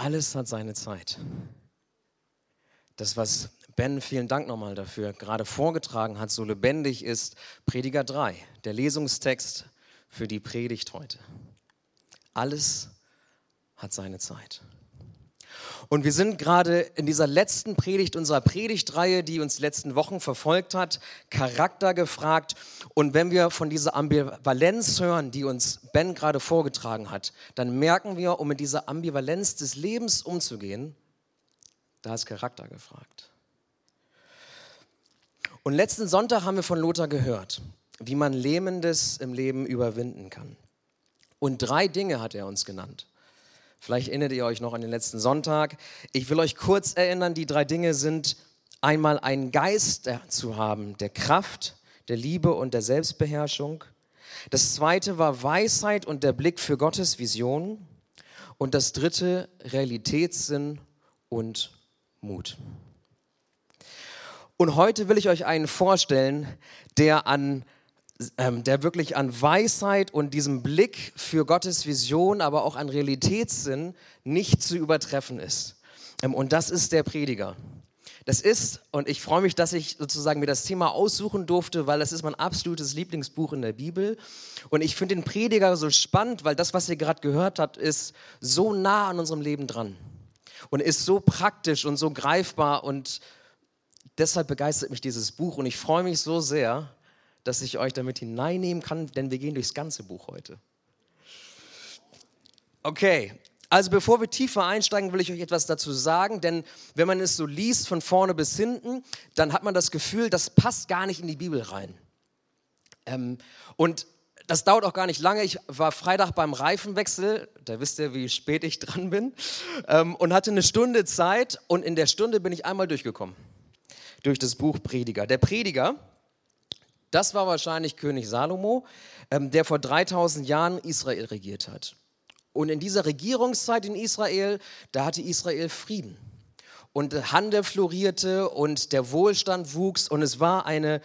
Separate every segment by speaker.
Speaker 1: Alles hat seine Zeit. Das, was Ben, vielen Dank nochmal dafür, gerade vorgetragen hat, so lebendig ist, Prediger 3, der Lesungstext für die Predigt heute. Alles hat seine Zeit. Und wir sind gerade in dieser letzten Predigt unserer Predigtreihe, die uns letzten Wochen verfolgt hat, Charakter gefragt. Und wenn wir von dieser Ambivalenz hören, die uns Ben gerade vorgetragen hat, dann merken wir, um mit dieser Ambivalenz des Lebens umzugehen, da ist Charakter gefragt. Und letzten Sonntag haben wir von Lothar gehört, wie man Lähmendes im Leben überwinden kann. Und drei Dinge hat er uns genannt. Vielleicht erinnert ihr euch noch an den letzten Sonntag. Ich will euch kurz erinnern, die drei Dinge sind einmal einen Geist zu haben, der Kraft, der Liebe und der Selbstbeherrschung. Das zweite war Weisheit und der Blick für Gottes Vision. Und das dritte Realitätssinn und Mut. Und heute will ich euch einen vorstellen, der an ähm, der wirklich an Weisheit und diesem Blick für Gottes Vision, aber auch an Realitätssinn nicht zu übertreffen ist. Ähm, und das ist der Prediger. Das ist, und ich freue mich, dass ich sozusagen mir das Thema aussuchen durfte, weil das ist mein absolutes Lieblingsbuch in der Bibel. Und ich finde den Prediger so spannend, weil das, was ihr gerade gehört habt, ist so nah an unserem Leben dran. Und ist so praktisch und so greifbar. Und deshalb begeistert mich dieses Buch. Und ich freue mich so sehr, dass ich euch damit hineinnehmen kann, denn wir gehen durchs ganze Buch heute. Okay, also bevor wir tiefer einsteigen, will ich euch etwas dazu sagen, denn wenn man es so liest von vorne bis hinten, dann hat man das Gefühl, das passt gar nicht in die Bibel rein. Ähm, und das dauert auch gar nicht lange. Ich war Freitag beim Reifenwechsel, da wisst ihr, wie spät ich dran bin, ähm, und hatte eine Stunde Zeit und in der Stunde bin ich einmal durchgekommen durch das Buch Prediger. Der Prediger, das war wahrscheinlich König Salomo, ähm, der vor 3000 Jahren Israel regiert hat. Und in dieser Regierungszeit in Israel, da hatte Israel Frieden. Und Handel florierte und der Wohlstand wuchs und es war eine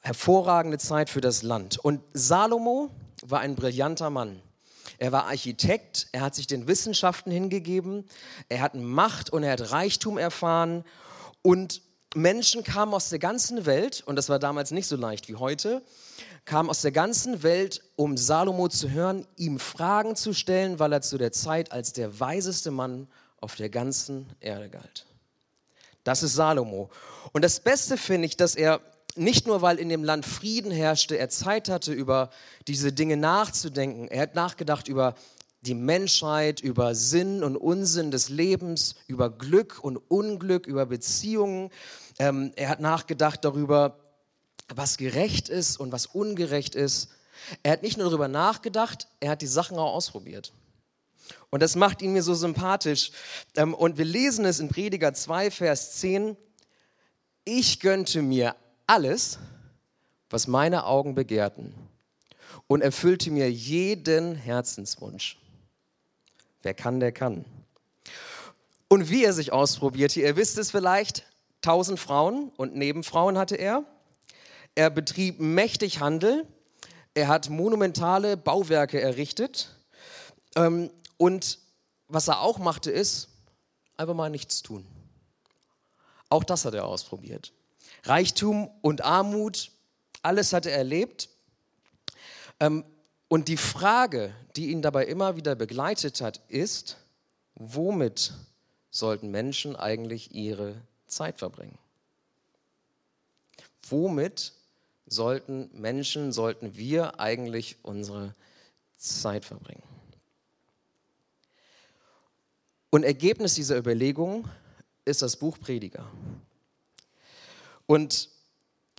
Speaker 1: hervorragende Zeit für das Land. Und Salomo war ein brillanter Mann. Er war Architekt, er hat sich den Wissenschaften hingegeben, er hat Macht und er hat Reichtum erfahren und Menschen kamen aus der ganzen Welt, und das war damals nicht so leicht wie heute, kamen aus der ganzen Welt, um Salomo zu hören, ihm Fragen zu stellen, weil er zu der Zeit als der weiseste Mann auf der ganzen Erde galt. Das ist Salomo. Und das Beste finde ich, dass er nicht nur, weil in dem Land Frieden herrschte, er Zeit hatte, über diese Dinge nachzudenken. Er hat nachgedacht über die Menschheit, über Sinn und Unsinn des Lebens, über Glück und Unglück, über Beziehungen. Ähm, er hat nachgedacht darüber, was gerecht ist und was ungerecht ist. Er hat nicht nur darüber nachgedacht, er hat die Sachen auch ausprobiert. Und das macht ihn mir so sympathisch. Ähm, und wir lesen es in Prediger 2, Vers 10. Ich gönnte mir alles, was meine Augen begehrten und erfüllte mir jeden Herzenswunsch. Wer kann, der kann. Und wie er sich ausprobierte, ihr wisst es vielleicht, tausend Frauen und Nebenfrauen hatte er. Er betrieb mächtig Handel. Er hat monumentale Bauwerke errichtet. Ähm, und was er auch machte, ist einfach mal nichts tun. Auch das hat er ausprobiert. Reichtum und Armut, alles hat er erlebt. Und die Frage, die ihn dabei immer wieder begleitet hat, ist, womit sollten Menschen eigentlich ihre Zeit verbringen? Womit sollten Menschen, sollten wir eigentlich unsere Zeit verbringen? Und Ergebnis dieser Überlegung ist das Buch Prediger. Und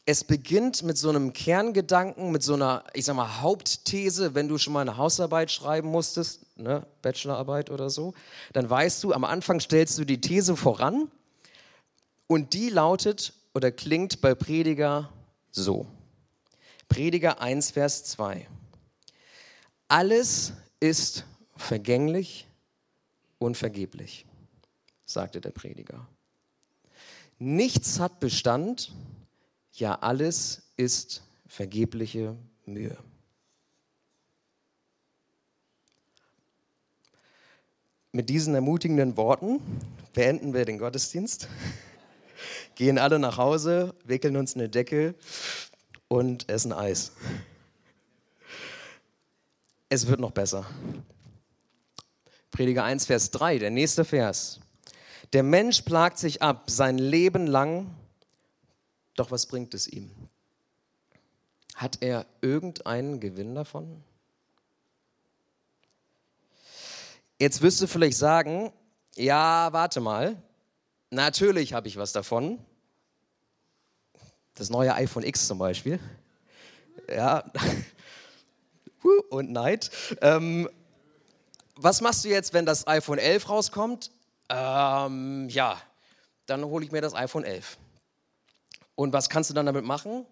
Speaker 1: es beginnt mit so einem Kerngedanken, mit so einer, ich sag mal, Hauptthese, wenn du schon mal eine Hausarbeit schreiben musstest, ne, Bachelorarbeit oder so, dann weißt du, am Anfang stellst du die These voran und die lautet oder klingt bei Prediger so. Prediger 1, Vers 2. Alles ist vergänglich und vergeblich, sagte der Prediger. Nichts hat Bestand ja alles ist vergebliche Mühe. Mit diesen ermutigenden Worten beenden wir den Gottesdienst, gehen alle nach Hause, wickeln uns eine Decke und essen Eis. Es wird noch besser. Prediger 1, Vers 3, der nächste Vers. Der Mensch plagt sich ab sein Leben lang, doch was bringt es ihm? Hat er irgendeinen Gewinn davon? Jetzt wirst du vielleicht sagen, ja, warte mal, natürlich habe ich was davon. Das neue iPhone X zum Beispiel. Ja, und Neid. Ähm, was machst du jetzt, wenn das iPhone 11 rauskommt? Ähm, ja, dann hole ich mir das iPhone 11. Und was kannst du dann damit machen?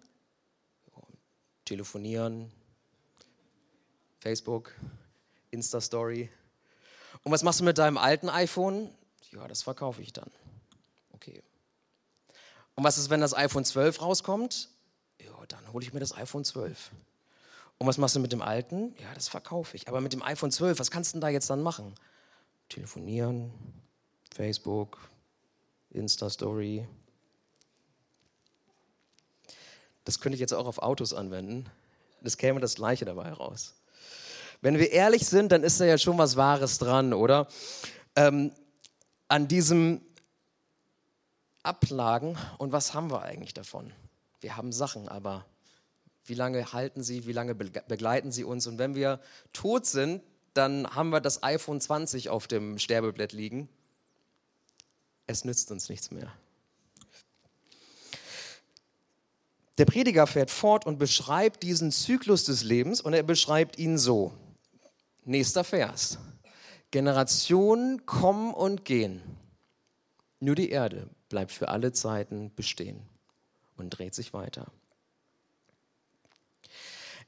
Speaker 1: Telefonieren, Facebook, Insta-Story. Und was machst du mit deinem alten iPhone? Ja, das verkaufe ich dann. Okay. Und was ist, wenn das iPhone 12 rauskommt? Ja, dann hole ich mir das iPhone 12. Und was machst du mit dem alten? Ja, das verkaufe ich. Aber mit dem iPhone 12, was kannst du denn da jetzt dann machen? Telefonieren, Facebook, Insta-Story. Das könnte ich jetzt auch auf Autos anwenden. Das käme das Gleiche dabei raus. Wenn wir ehrlich sind, dann ist da ja schon was Wahres dran, oder? Ähm, an diesem Ablagen und was haben wir eigentlich davon? Wir haben Sachen, aber wie lange halten sie, wie lange begleiten sie uns? Und wenn wir tot sind, dann haben wir das iPhone 20 auf dem Sterbeblatt liegen. Es nützt uns nichts mehr. Der Prediger fährt fort und beschreibt diesen Zyklus des Lebens und er beschreibt ihn so. Nächster Vers. Generationen kommen und gehen. Nur die Erde bleibt für alle Zeiten bestehen und dreht sich weiter.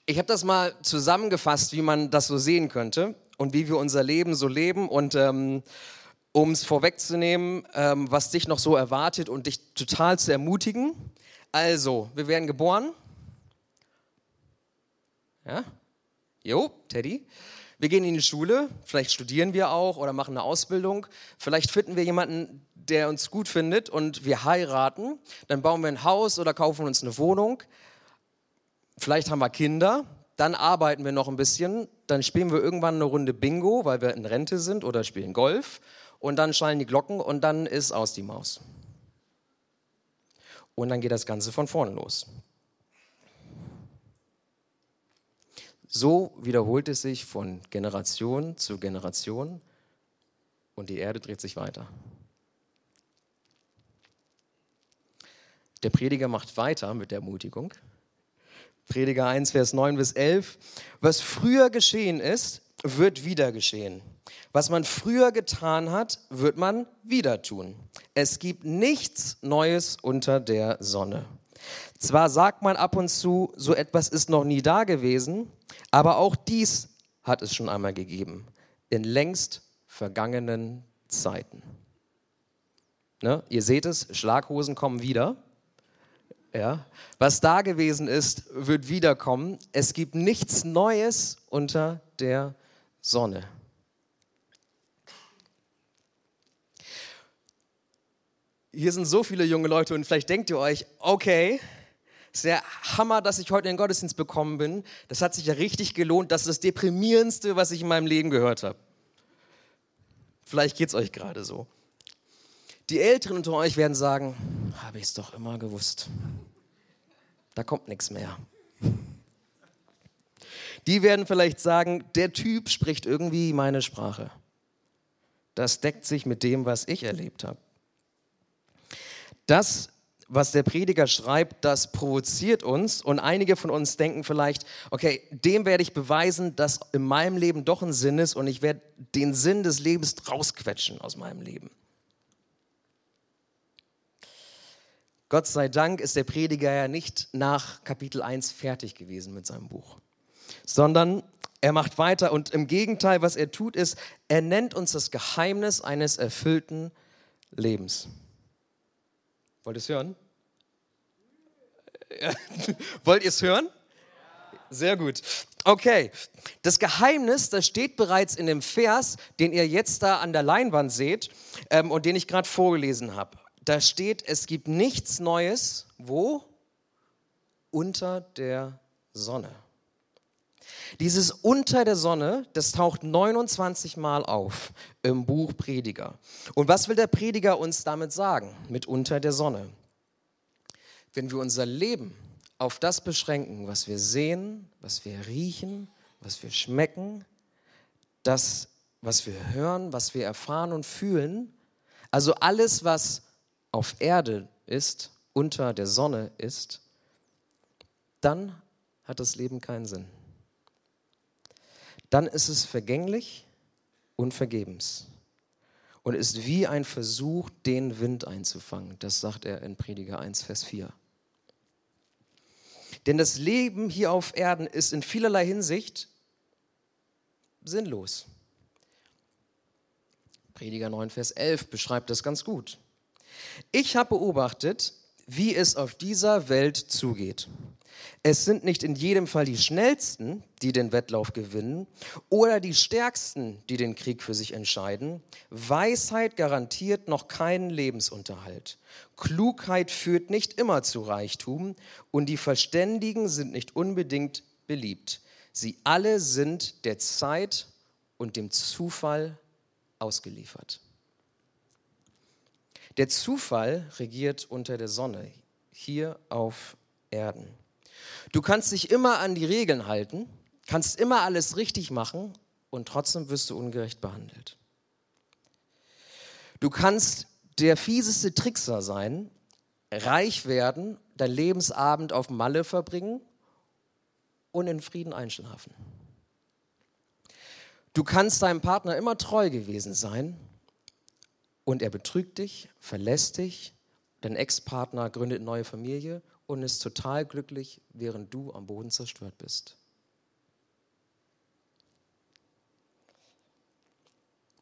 Speaker 1: Ich habe das mal zusammengefasst, wie man das so sehen könnte und wie wir unser Leben so leben. Und ähm, um es vorwegzunehmen, ähm, was dich noch so erwartet und dich total zu ermutigen. Also, wir werden geboren. Ja? Jo, Teddy. Wir gehen in die Schule, vielleicht studieren wir auch oder machen eine Ausbildung. Vielleicht finden wir jemanden, der uns gut findet und wir heiraten. Dann bauen wir ein Haus oder kaufen uns eine Wohnung vielleicht haben wir Kinder, dann arbeiten wir noch ein bisschen, dann spielen wir irgendwann eine Runde Bingo, weil wir in Rente sind oder spielen Golf und dann schallen die Glocken und dann ist aus die Maus. Und dann geht das Ganze von vorne los. So wiederholt es sich von Generation zu Generation und die Erde dreht sich weiter. Der Prediger macht weiter mit der Ermutigung. Prediger 1, Vers 9 bis 11. Was früher geschehen ist, wird wieder geschehen. Was man früher getan hat, wird man wieder tun. Es gibt nichts Neues unter der Sonne. Zwar sagt man ab und zu, so etwas ist noch nie da gewesen, aber auch dies hat es schon einmal gegeben, in längst vergangenen Zeiten. Ne? Ihr seht es, Schlaghosen kommen wieder. Ja? Was da gewesen ist, wird wiederkommen. Es gibt nichts Neues unter der Sonne. Hier sind so viele junge Leute und vielleicht denkt ihr euch, okay, ist der Hammer, dass ich heute in den Gottesdienst bekommen bin. Das hat sich ja richtig gelohnt. Das ist das Deprimierendste, was ich in meinem Leben gehört habe. Vielleicht geht es euch gerade so. Die Älteren unter euch werden sagen, habe ich es doch immer gewusst. Da kommt nichts mehr. Die werden vielleicht sagen, der Typ spricht irgendwie meine Sprache. Das deckt sich mit dem, was ich erlebt habe. Das, was der Prediger schreibt, das provoziert uns und einige von uns denken vielleicht, okay, dem werde ich beweisen, dass in meinem Leben doch ein Sinn ist und ich werde den Sinn des Lebens rausquetschen aus meinem Leben. Gott sei Dank ist der Prediger ja nicht nach Kapitel 1 fertig gewesen mit seinem Buch, sondern er macht weiter und im Gegenteil, was er tut, ist, er nennt uns das Geheimnis eines erfüllten Lebens. Wollt ihr es hören? Wollt ihr es hören? Sehr gut. Okay, das Geheimnis, das steht bereits in dem Vers, den ihr jetzt da an der Leinwand seht ähm, und den ich gerade vorgelesen habe. Da steht, es gibt nichts Neues, wo? Unter der Sonne. Dieses unter der Sonne, das taucht 29 Mal auf im Buch Prediger. Und was will der Prediger uns damit sagen, mit unter der Sonne? Wenn wir unser Leben auf das beschränken, was wir sehen, was wir riechen, was wir schmecken, das, was wir hören, was wir erfahren und fühlen, also alles, was auf Erde ist, unter der Sonne ist, dann hat das Leben keinen Sinn. Dann ist es vergänglich und vergebens und ist wie ein Versuch, den Wind einzufangen. Das sagt er in Prediger 1, Vers 4. Denn das Leben hier auf Erden ist in vielerlei Hinsicht sinnlos. Prediger 9, Vers 11 beschreibt das ganz gut. Ich habe beobachtet, wie es auf dieser Welt zugeht. Es sind nicht in jedem Fall die Schnellsten, die den Wettlauf gewinnen oder die Stärksten, die den Krieg für sich entscheiden. Weisheit garantiert noch keinen Lebensunterhalt. Klugheit führt nicht immer zu Reichtum und die Verständigen sind nicht unbedingt beliebt. Sie alle sind der Zeit und dem Zufall ausgeliefert. Der Zufall regiert unter der Sonne, hier auf Erden. Du kannst dich immer an die Regeln halten, kannst immer alles richtig machen und trotzdem wirst du ungerecht behandelt. Du kannst der fieseste Trickser sein, reich werden, dein Lebensabend auf Malle verbringen und in Frieden einschlafen. Du kannst deinem Partner immer treu gewesen sein und er betrügt dich, verlässt dich, dein Ex-Partner gründet eine neue Familie und ist total glücklich, während du am Boden zerstört bist.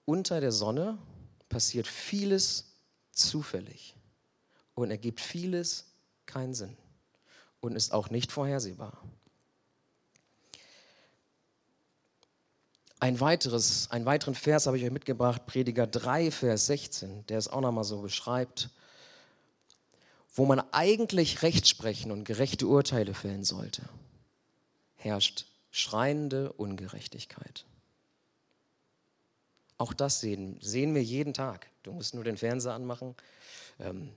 Speaker 1: Unter der Sonne passiert vieles zufällig und ergibt vieles keinen Sinn und ist auch nicht vorhersehbar. Ein weiteres, einen weiteren Vers habe ich euch mitgebracht, Prediger 3, Vers 16, der es auch nochmal so beschreibt wo man eigentlich Recht sprechen und gerechte Urteile fällen sollte, herrscht schreiende Ungerechtigkeit. Auch das sehen, sehen wir jeden Tag. Du musst nur den Fernseher anmachen. Ähm,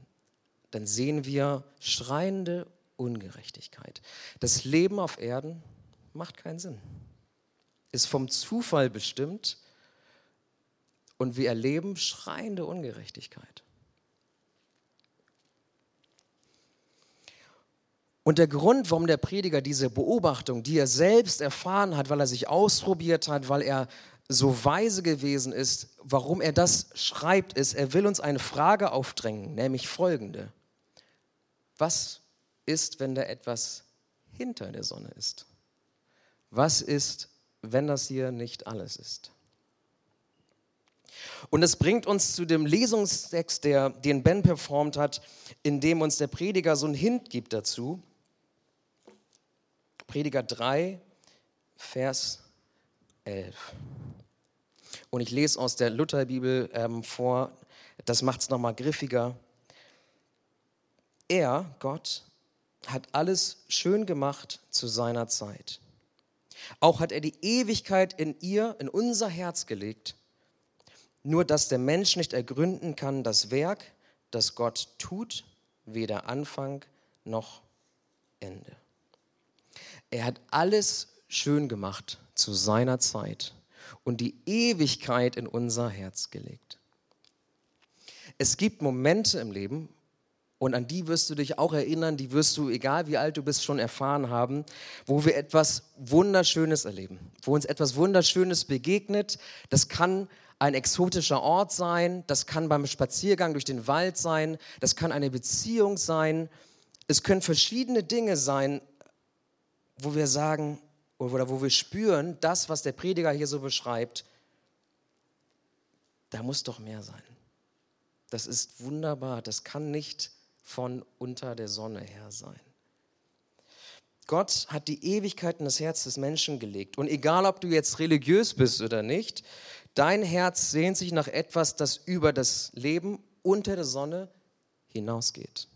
Speaker 1: dann sehen wir schreiende Ungerechtigkeit. Das Leben auf Erden macht keinen Sinn. Ist vom Zufall bestimmt und wir erleben schreiende Ungerechtigkeit. Und der Grund, warum der Prediger diese Beobachtung, die er selbst erfahren hat, weil er sich ausprobiert hat, weil er so weise gewesen ist, warum er das schreibt, ist, er will uns eine Frage aufdrängen, nämlich folgende. Was ist, wenn da etwas hinter der Sonne ist? Was ist, wenn das hier nicht alles ist? Und es bringt uns zu dem Lesungstext, der, den Ben performt hat, in dem uns der Prediger so einen Hint gibt dazu. Prediger 3, Vers 11. Und ich lese aus der Lutherbibel ähm, vor, das macht es nochmal griffiger. Er, Gott, hat alles schön gemacht zu seiner Zeit. Auch hat er die Ewigkeit in ihr, in unser Herz gelegt, nur dass der Mensch nicht ergründen kann das Werk, das Gott tut, weder Anfang noch Ende. Er hat alles schön gemacht zu seiner Zeit und die Ewigkeit in unser Herz gelegt. Es gibt Momente im Leben, und an die wirst du dich auch erinnern, die wirst du, egal wie alt du bist, schon erfahren haben, wo wir etwas Wunderschönes erleben, wo uns etwas Wunderschönes begegnet. Das kann ein exotischer Ort sein, das kann beim Spaziergang durch den Wald sein, das kann eine Beziehung sein. Es können verschiedene Dinge sein, wo wir sagen oder wo wir spüren, das, was der Prediger hier so beschreibt, da muss doch mehr sein. Das ist wunderbar, das kann nicht von unter der Sonne her sein. Gott hat die Ewigkeit in das Herz des Menschen gelegt. Und egal, ob du jetzt religiös bist oder nicht, dein Herz sehnt sich nach etwas, das über das Leben unter der Sonne hinausgeht.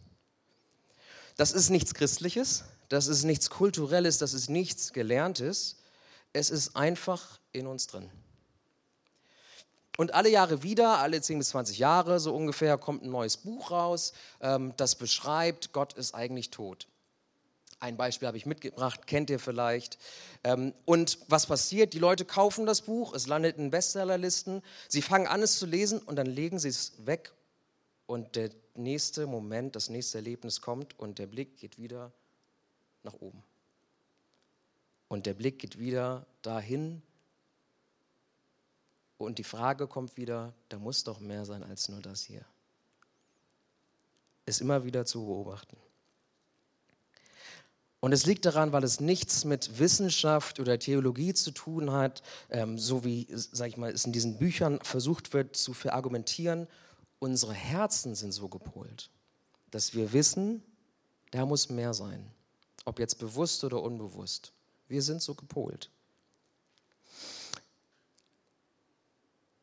Speaker 1: Das ist nichts Christliches, das ist nichts Kulturelles, das ist nichts Gelerntes. Es ist einfach in uns drin. Und alle Jahre wieder, alle 10 bis 20 Jahre so ungefähr, kommt ein neues Buch raus, ähm, das beschreibt, Gott ist eigentlich tot. Ein Beispiel habe ich mitgebracht, kennt ihr vielleicht. Ähm, und was passiert? Die Leute kaufen das Buch, es landet in Bestsellerlisten, sie fangen an es zu lesen und dann legen sie es weg und der nächste Moment, das nächste Erlebnis kommt und der Blick geht wieder nach oben. Und der Blick geht wieder dahin und die Frage kommt wieder, da muss doch mehr sein als nur das hier. Ist immer wieder zu beobachten. Und es liegt daran, weil es nichts mit Wissenschaft oder Theologie zu tun hat, ähm, so wie, sag ich mal, es in diesen Büchern versucht wird zu verargumentieren. Unsere Herzen sind so gepolt, dass wir wissen, da muss mehr sein. Ob jetzt bewusst oder unbewusst. Wir sind so gepolt.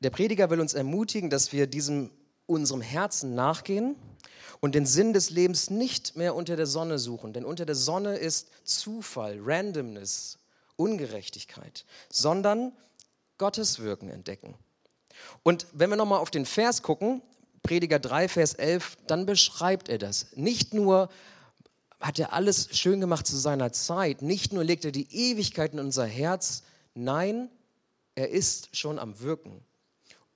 Speaker 1: Der Prediger will uns ermutigen, dass wir diesem unserem Herzen nachgehen und den Sinn des Lebens nicht mehr unter der Sonne suchen, denn unter der Sonne ist Zufall, Randomness, Ungerechtigkeit, sondern Gottes Wirken entdecken. Und wenn wir nochmal auf den Vers gucken, Prediger 3, Vers 11, dann beschreibt er das. Nicht nur hat er alles schön gemacht zu seiner Zeit, nicht nur legt er die Ewigkeit in unser Herz, nein, er ist schon am Wirken.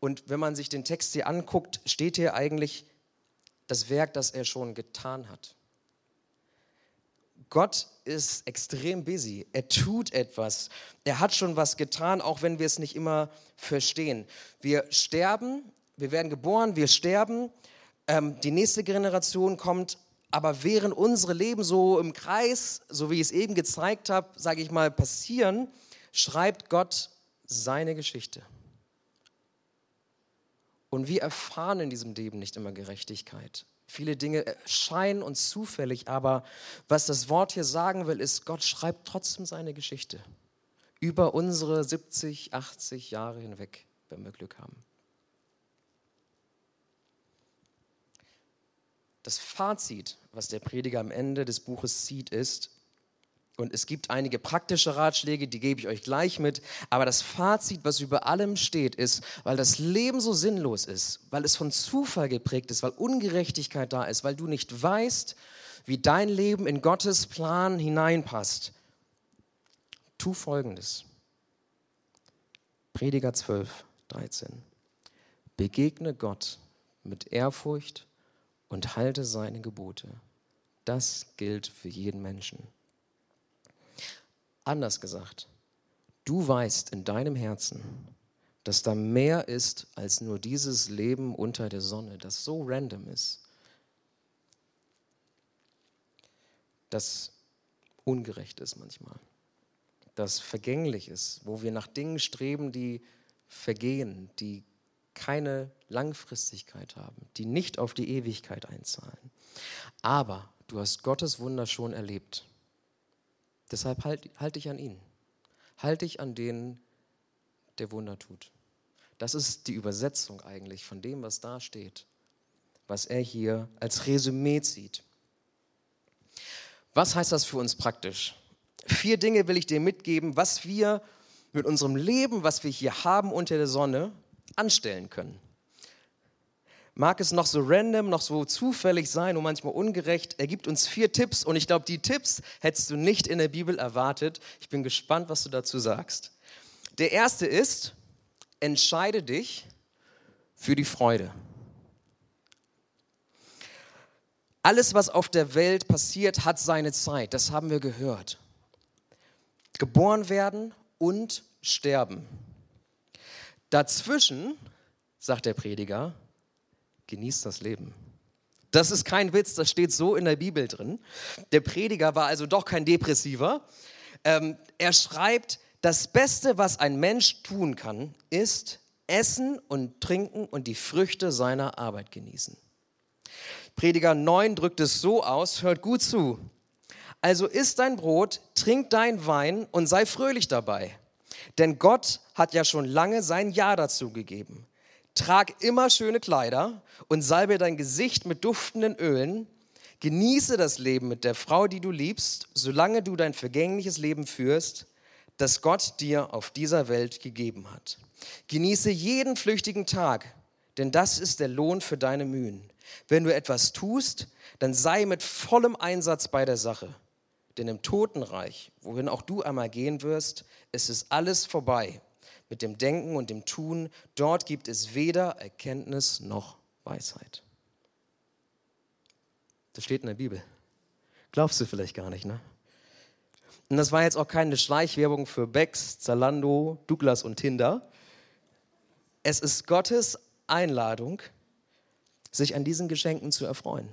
Speaker 1: Und wenn man sich den Text hier anguckt, steht hier eigentlich das Werk, das er schon getan hat. Gott ist extrem busy. Er tut etwas. Er hat schon was getan, auch wenn wir es nicht immer verstehen. Wir sterben, wir werden geboren, wir sterben. Ähm, die nächste Generation kommt, aber während unsere Leben so im Kreis, so wie ich es eben gezeigt habe, sage ich mal, passieren, schreibt Gott seine Geschichte. Und wir erfahren in diesem Leben nicht immer Gerechtigkeit. Viele Dinge scheinen uns zufällig, aber was das Wort hier sagen will, ist, Gott schreibt trotzdem seine Geschichte über unsere 70, 80 Jahre hinweg, wenn wir Glück haben. Das Fazit, was der Prediger am Ende des Buches zieht, ist, und es gibt einige praktische Ratschläge, die gebe ich euch gleich mit. Aber das Fazit, was über allem steht, ist, weil das Leben so sinnlos ist, weil es von Zufall geprägt ist, weil Ungerechtigkeit da ist, weil du nicht weißt, wie dein Leben in Gottes Plan hineinpasst. Tu folgendes. Prediger 12, 13. Begegne Gott mit Ehrfurcht und halte seine Gebote. Das gilt für jeden Menschen. Anders gesagt, du weißt in deinem Herzen, dass da mehr ist als nur dieses Leben unter der Sonne, das so random ist, das ungerecht ist manchmal, das vergänglich ist, wo wir nach Dingen streben, die vergehen, die keine Langfristigkeit haben, die nicht auf die Ewigkeit einzahlen. Aber du hast Gottes Wunder schon erlebt. Deshalb halte halt dich an ihn. Halte dich an den, der Wunder tut. Das ist die Übersetzung eigentlich von dem, was da steht, was er hier als Resümee zieht. Was heißt das für uns praktisch? Vier Dinge will ich dir mitgeben, was wir mit unserem Leben, was wir hier haben unter der Sonne, anstellen können. Mag es noch so random, noch so zufällig sein und manchmal ungerecht. Er gibt uns vier Tipps und ich glaube, die Tipps hättest du nicht in der Bibel erwartet. Ich bin gespannt, was du dazu sagst. Der erste ist, entscheide dich für die Freude. Alles, was auf der Welt passiert, hat seine Zeit. Das haben wir gehört. Geboren werden und sterben. Dazwischen, sagt der Prediger, genießt das Leben. Das ist kein Witz, das steht so in der Bibel drin. Der Prediger war also doch kein Depressiver. Ähm, er schreibt, das Beste, was ein Mensch tun kann, ist essen und trinken und die Früchte seiner Arbeit genießen. Prediger 9 drückt es so aus, hört gut zu. Also isst dein Brot, trink dein Wein und sei fröhlich dabei. Denn Gott hat ja schon lange sein Ja dazu gegeben. Trag immer schöne Kleider und salbe dein Gesicht mit duftenden Ölen. Genieße das Leben mit der Frau, die du liebst, solange du dein vergängliches Leben führst, das Gott dir auf dieser Welt gegeben hat. Genieße jeden flüchtigen Tag, denn das ist der Lohn für deine Mühen. Wenn du etwas tust, dann sei mit vollem Einsatz bei der Sache. Denn im Totenreich, wohin auch du einmal gehen wirst, ist es alles vorbei mit dem Denken und dem Tun. Dort gibt es weder Erkenntnis noch Weisheit. Das steht in der Bibel. Glaubst du vielleicht gar nicht, ne? Und das war jetzt auch keine Schleichwerbung für Becks, Zalando, Douglas und Tinder. Es ist Gottes Einladung, sich an diesen Geschenken zu erfreuen.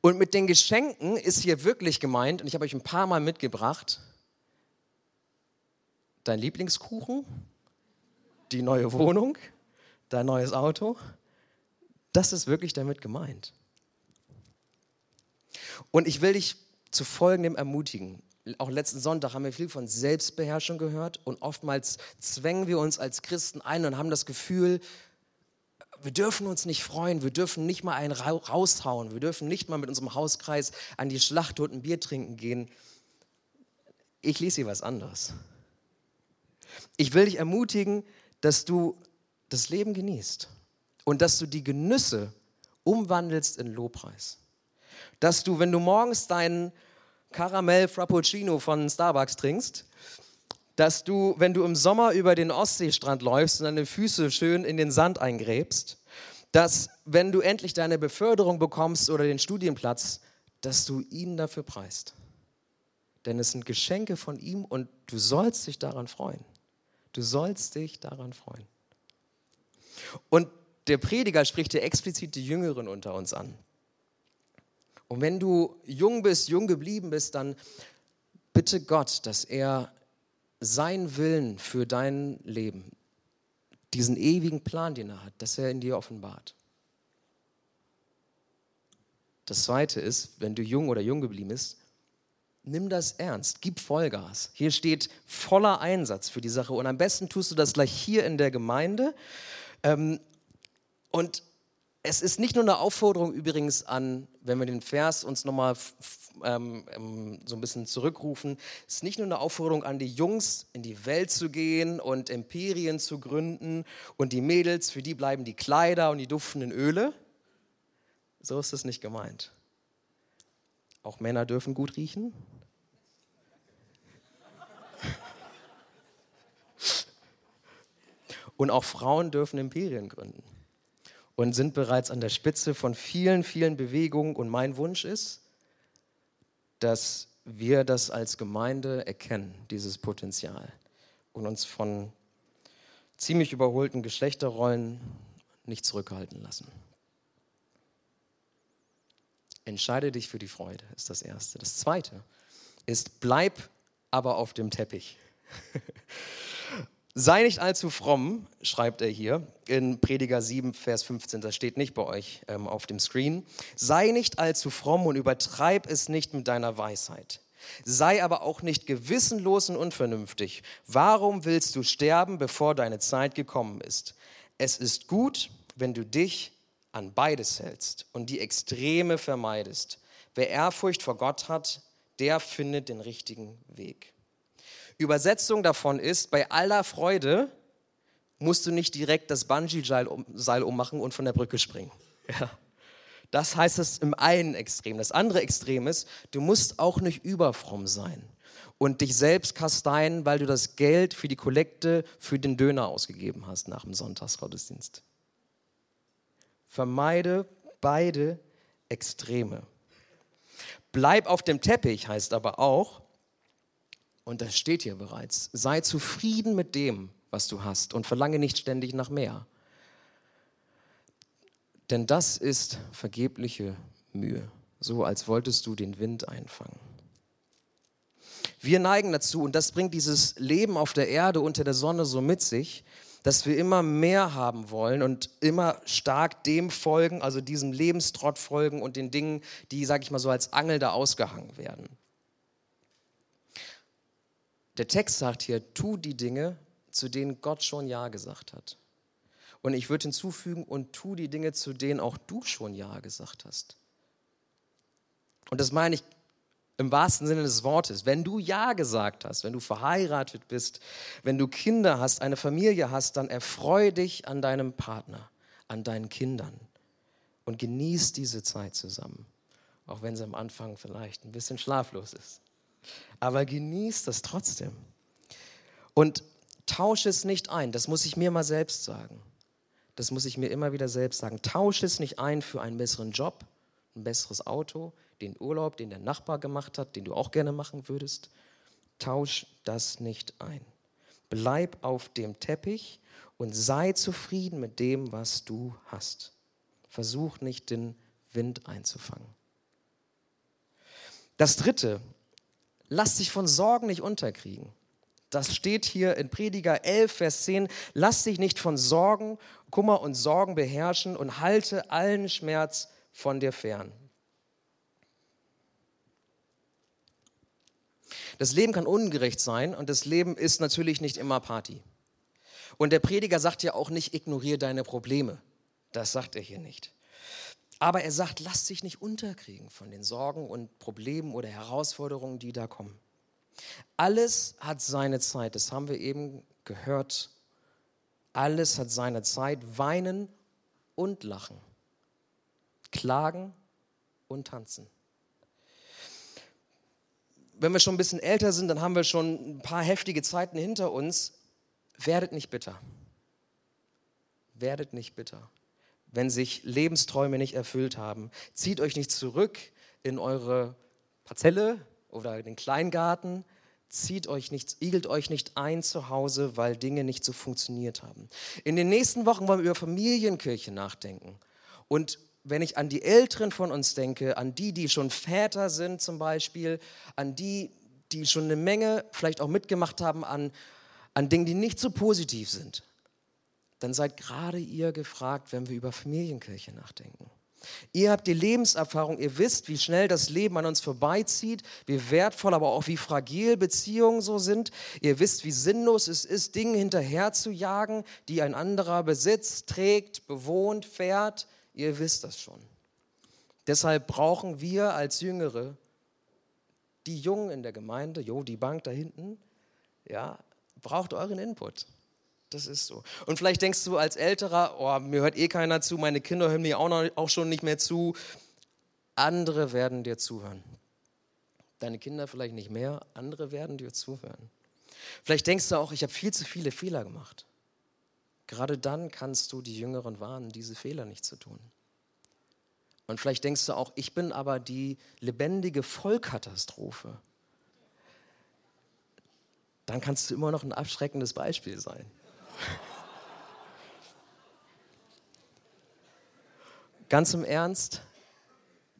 Speaker 1: Und mit den Geschenken ist hier wirklich gemeint, und ich habe euch ein paar Mal mitgebracht, dein Lieblingskuchen, die neue Wohnung, dein neues Auto. Das ist wirklich damit gemeint. Und ich will dich zu Folgendem ermutigen. Auch letzten Sonntag haben wir viel von Selbstbeherrschung gehört und oftmals zwängen wir uns als Christen ein und haben das Gefühl, wir dürfen uns nicht freuen, wir dürfen nicht mal einen raushauen, wir dürfen nicht mal mit unserem Hauskreis an die Schlacht und ein Bier trinken gehen. Ich lese hier was anderes. Ich will dich ermutigen, dass du das Leben genießt und dass du die Genüsse umwandelst in Lobpreis. Dass du, wenn du morgens deinen Karamell Frappuccino von Starbucks trinkst, dass du, wenn du im Sommer über den Ostseestrand läufst und deine Füße schön in den Sand eingräbst, dass wenn du endlich deine Beförderung bekommst oder den Studienplatz, dass du ihn dafür preist. Denn es sind Geschenke von ihm und du sollst dich daran freuen. Du sollst dich daran freuen. Und der Prediger spricht dir explizit die Jüngeren unter uns an. Und wenn du jung bist, jung geblieben bist, dann bitte Gott, dass er sein Willen für dein Leben, diesen ewigen Plan, den er hat, dass er in dir offenbart. Das Zweite ist, wenn du jung oder jung geblieben bist, nimm das ernst, gib Vollgas. Hier steht voller Einsatz für die Sache und am besten tust du das gleich hier in der Gemeinde. Ähm, und es ist nicht nur eine Aufforderung übrigens an, wenn wir den Vers uns nochmal ähm, ähm, so ein bisschen zurückrufen, es ist nicht nur eine Aufforderung an die Jungs, in die Welt zu gehen und Imperien zu gründen und die Mädels, für die bleiben die Kleider und die duftenden Öle. So ist es nicht gemeint. Auch Männer dürfen gut riechen. Und auch Frauen dürfen Imperien gründen und sind bereits an der Spitze von vielen, vielen Bewegungen. Und mein Wunsch ist, dass wir das als Gemeinde erkennen, dieses Potenzial, und uns von ziemlich überholten Geschlechterrollen nicht zurückhalten lassen. Entscheide dich für die Freude, ist das Erste. Das Zweite ist, bleib aber auf dem Teppich. Sei nicht allzu fromm, schreibt er hier in Prediger 7, Vers 15, das steht nicht bei euch ähm, auf dem Screen. Sei nicht allzu fromm und übertreib es nicht mit deiner Weisheit. Sei aber auch nicht gewissenlos und unvernünftig. Warum willst du sterben, bevor deine Zeit gekommen ist? Es ist gut, wenn du dich an beides hältst und die Extreme vermeidest. Wer Ehrfurcht vor Gott hat, der findet den richtigen Weg. Übersetzung davon ist, bei aller Freude musst du nicht direkt das Bungee-Seil ummachen und von der Brücke springen. Ja. Das heißt es im einen Extrem. Das andere Extrem ist, du musst auch nicht überfromm sein und dich selbst kasteien, weil du das Geld für die Kollekte für den Döner ausgegeben hast nach dem Sonntagsgottesdienst. Vermeide beide Extreme. Bleib auf dem Teppich heißt aber auch, und das steht hier bereits. Sei zufrieden mit dem, was du hast und verlange nicht ständig nach mehr. Denn das ist vergebliche Mühe, so als wolltest du den Wind einfangen. Wir neigen dazu, und das bringt dieses Leben auf der Erde unter der Sonne so mit sich, dass wir immer mehr haben wollen und immer stark dem folgen, also diesem Lebenstrott folgen und den Dingen, die, sag ich mal so, als Angel da ausgehangen werden. Der Text sagt hier, tu die Dinge, zu denen Gott schon Ja gesagt hat. Und ich würde hinzufügen, und tu die Dinge, zu denen auch du schon Ja gesagt hast. Und das meine ich im wahrsten Sinne des Wortes. Wenn du Ja gesagt hast, wenn du verheiratet bist, wenn du Kinder hast, eine Familie hast, dann erfreue dich an deinem Partner, an deinen Kindern und genieß diese Zeit zusammen. Auch wenn sie am Anfang vielleicht ein bisschen schlaflos ist. Aber genieß das trotzdem. Und tausche es nicht ein, das muss ich mir mal selbst sagen. Das muss ich mir immer wieder selbst sagen. Tausche es nicht ein für einen besseren Job, ein besseres Auto, den Urlaub, den der Nachbar gemacht hat, den du auch gerne machen würdest. Tausch das nicht ein. Bleib auf dem Teppich und sei zufrieden mit dem, was du hast. Versuch nicht den Wind einzufangen. Das dritte, lass dich von Sorgen nicht unterkriegen. Das steht hier in Prediger 11, Vers 10. Lass dich nicht von Sorgen, Kummer und Sorgen beherrschen und halte allen Schmerz von dir fern. Das Leben kann ungerecht sein und das Leben ist natürlich nicht immer Party. Und der Prediger sagt ja auch nicht, ignoriere deine Probleme. Das sagt er hier nicht. Aber er sagt, lass dich nicht unterkriegen von den Sorgen und Problemen oder Herausforderungen, die da kommen. Alles hat seine Zeit, das haben wir eben gehört. Alles hat seine Zeit, weinen und lachen, klagen und tanzen wenn wir schon ein bisschen älter sind, dann haben wir schon ein paar heftige Zeiten hinter uns. Werdet nicht bitter. Werdet nicht bitter. Wenn sich Lebensträume nicht erfüllt haben, zieht euch nicht zurück in eure Parzelle oder den Kleingarten. Zieht euch nicht, igelt euch nicht ein zu Hause, weil Dinge nicht so funktioniert haben. In den nächsten Wochen wollen wir über Familienkirche nachdenken. Und wenn ich an die Älteren von uns denke, an die, die schon Väter sind zum Beispiel, an die, die schon eine Menge vielleicht auch mitgemacht haben an, an Dingen, die nicht so positiv sind, dann seid gerade ihr gefragt, wenn wir über Familienkirche nachdenken. Ihr habt die Lebenserfahrung, ihr wisst, wie schnell das Leben an uns vorbeizieht, wie wertvoll, aber auch wie fragil Beziehungen so sind. Ihr wisst, wie sinnlos es ist, Dinge hinterher zu jagen, die ein anderer besitzt, trägt, bewohnt, fährt. Ihr wisst das schon. Deshalb brauchen wir als Jüngere, die Jungen in der Gemeinde, jo, die Bank da hinten, ja, braucht euren Input. Das ist so. Und vielleicht denkst du als Älterer, oh, mir hört eh keiner zu, meine Kinder hören mir auch, noch, auch schon nicht mehr zu. Andere werden dir zuhören. Deine Kinder vielleicht nicht mehr, andere werden dir zuhören. Vielleicht denkst du auch, ich habe viel zu viele Fehler gemacht. Gerade dann kannst du die Jüngeren warnen, diese Fehler nicht zu tun. Und vielleicht denkst du auch, ich bin aber die lebendige Vollkatastrophe. Dann kannst du immer noch ein abschreckendes Beispiel sein. Ganz im Ernst,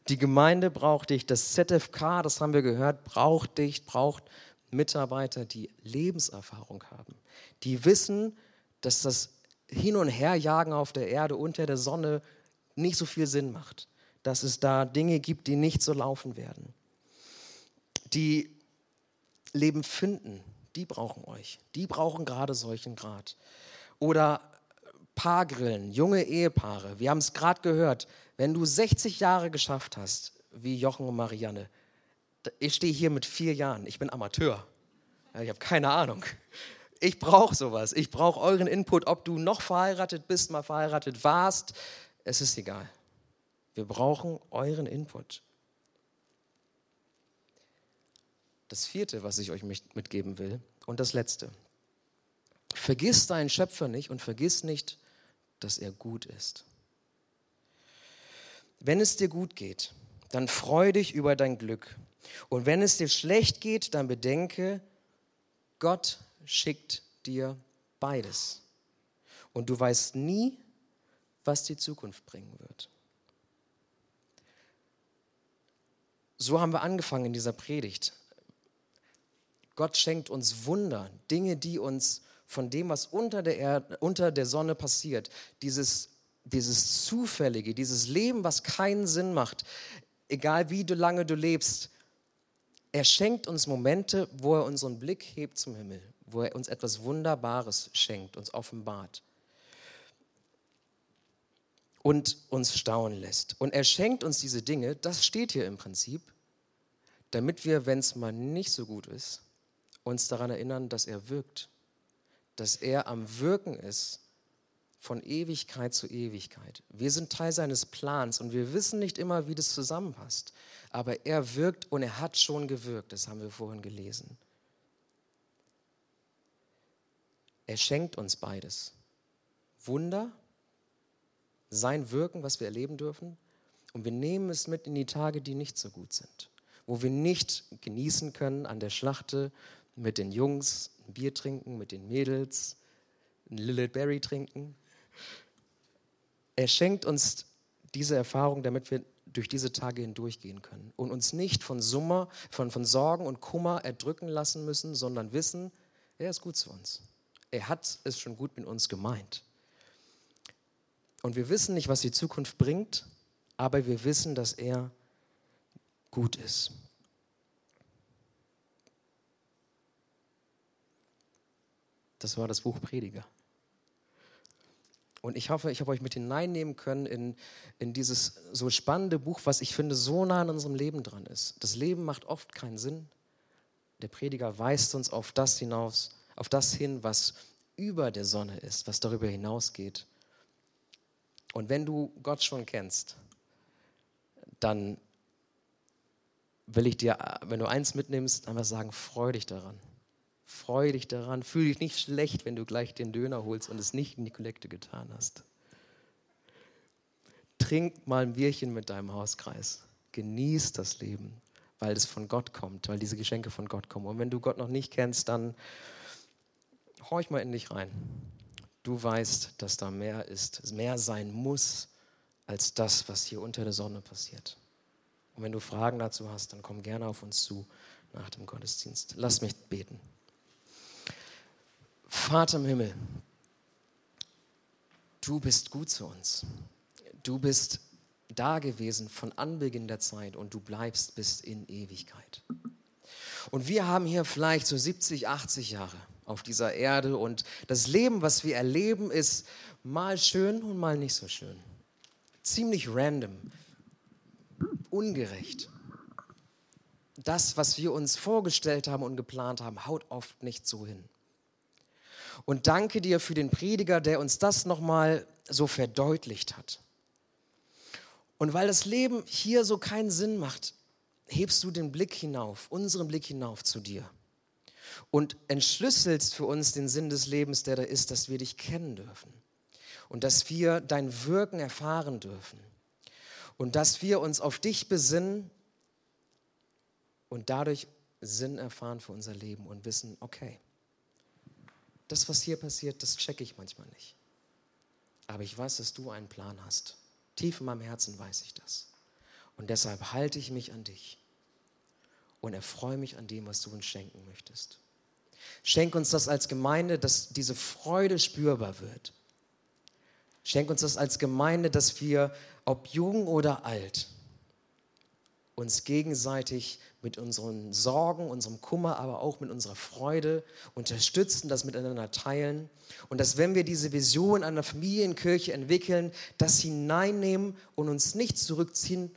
Speaker 1: die Gemeinde braucht dich, das ZFK, das haben wir gehört, braucht dich, braucht Mitarbeiter, die Lebenserfahrung haben, die wissen, dass das hin und her jagen auf der Erde unter der Sonne nicht so viel Sinn macht. Dass es da Dinge gibt, die nicht so laufen werden. Die Leben finden, die brauchen euch. Die brauchen gerade solchen Grad. Oder Paargrillen, junge Ehepaare. Wir haben es gerade gehört. Wenn du 60 Jahre geschafft hast, wie Jochen und Marianne, ich stehe hier mit vier Jahren. Ich bin Amateur. Ich habe keine Ahnung ich brauche sowas. Ich brauche euren Input, ob du noch verheiratet bist, mal verheiratet warst. Es ist egal. Wir brauchen euren Input. Das vierte, was ich euch mitgeben will, und das letzte. Vergiss deinen Schöpfer nicht und vergiss nicht, dass er gut ist. Wenn es dir gut geht, dann freu dich über dein Glück. Und wenn es dir schlecht geht, dann bedenke, Gott schickt dir beides. Und du weißt nie, was die Zukunft bringen wird. So haben wir angefangen in dieser Predigt. Gott schenkt uns Wunder, Dinge, die uns von dem, was unter der, Erde, unter der Sonne passiert, dieses, dieses Zufällige, dieses Leben, was keinen Sinn macht, egal wie du lange du lebst, er schenkt uns Momente, wo er unseren Blick hebt zum Himmel, wo er uns etwas Wunderbares schenkt, uns offenbart und uns staunen lässt. Und er schenkt uns diese Dinge, das steht hier im Prinzip, damit wir, wenn es mal nicht so gut ist, uns daran erinnern, dass er wirkt, dass er am Wirken ist von Ewigkeit zu Ewigkeit. Wir sind Teil seines Plans und wir wissen nicht immer, wie das zusammenpasst. Aber er wirkt und er hat schon gewirkt, das haben wir vorhin gelesen. Er schenkt uns beides. Wunder, sein Wirken, was wir erleben dürfen, und wir nehmen es mit in die Tage, die nicht so gut sind, wo wir nicht genießen können an der Schlachte mit den Jungs, ein Bier trinken, mit den Mädels, ein Lilith Berry trinken. Er schenkt uns diese Erfahrung, damit wir durch diese Tage hindurchgehen können und uns nicht von, Summer, von, von Sorgen und Kummer erdrücken lassen müssen, sondern wissen, er ist gut zu uns. Er hat es schon gut mit uns gemeint. Und wir wissen nicht, was die Zukunft bringt, aber wir wissen, dass er gut ist. Das war das Buch Prediger. Und ich hoffe, ich habe euch mit hineinnehmen können in, in dieses so spannende Buch, was ich finde so nah an unserem Leben dran ist. Das Leben macht oft keinen Sinn. Der Prediger weist uns auf das hinaus, auf das hin, was über der Sonne ist, was darüber hinausgeht. Und wenn du Gott schon kennst, dann will ich dir, wenn du eins mitnimmst, einfach sagen, freu dich daran. Freu dich daran, fühl dich nicht schlecht, wenn du gleich den Döner holst und es nicht in die Kollekte getan hast. Trink mal ein Bierchen mit deinem Hauskreis. Genieß das Leben, weil es von Gott kommt, weil diese Geschenke von Gott kommen. Und wenn du Gott noch nicht kennst, dann horch mal in dich rein. Du weißt, dass da mehr ist, mehr sein muss, als das, was hier unter der Sonne passiert. Und wenn du Fragen dazu hast, dann komm gerne auf uns zu nach dem Gottesdienst. Lass mich beten. Vater im Himmel, du bist gut zu uns. Du bist da gewesen von Anbeginn der Zeit und du bleibst bis in Ewigkeit. Und wir haben hier vielleicht so 70, 80 Jahre auf dieser Erde und das Leben, was wir erleben, ist mal schön und mal nicht so schön. Ziemlich random, ungerecht. Das, was wir uns vorgestellt haben und geplant haben, haut oft nicht so hin. Und danke dir für den Prediger, der uns das nochmal so verdeutlicht hat. Und weil das Leben hier so keinen Sinn macht, hebst du den Blick hinauf, unseren Blick hinauf zu dir. Und entschlüsselst für uns den Sinn des Lebens, der da ist, dass wir dich kennen dürfen. Und dass wir dein Wirken erfahren dürfen. Und dass wir uns auf dich besinnen und dadurch Sinn erfahren für unser Leben und wissen, okay, das, was hier passiert, das checke ich manchmal nicht. Aber ich weiß, dass du einen Plan hast. Tief in meinem Herzen weiß ich das. Und deshalb halte ich mich an dich und erfreue mich an dem, was du uns schenken möchtest. Schenk uns das als Gemeinde, dass diese Freude spürbar wird. Schenk uns das als Gemeinde, dass wir, ob jung oder alt, uns gegenseitig mit unseren Sorgen, unserem Kummer, aber auch mit unserer Freude unterstützen, das miteinander teilen und dass wenn wir diese Vision einer Familienkirche entwickeln, das hineinnehmen und uns nicht zurückziehen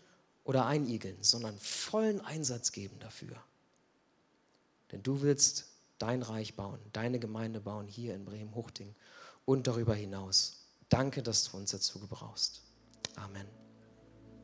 Speaker 1: oder einigeln, sondern vollen Einsatz geben dafür. Denn du willst dein Reich bauen, deine Gemeinde bauen hier in Bremen-Huchting und darüber hinaus. Danke, dass du uns dazu gebrauchst. Amen.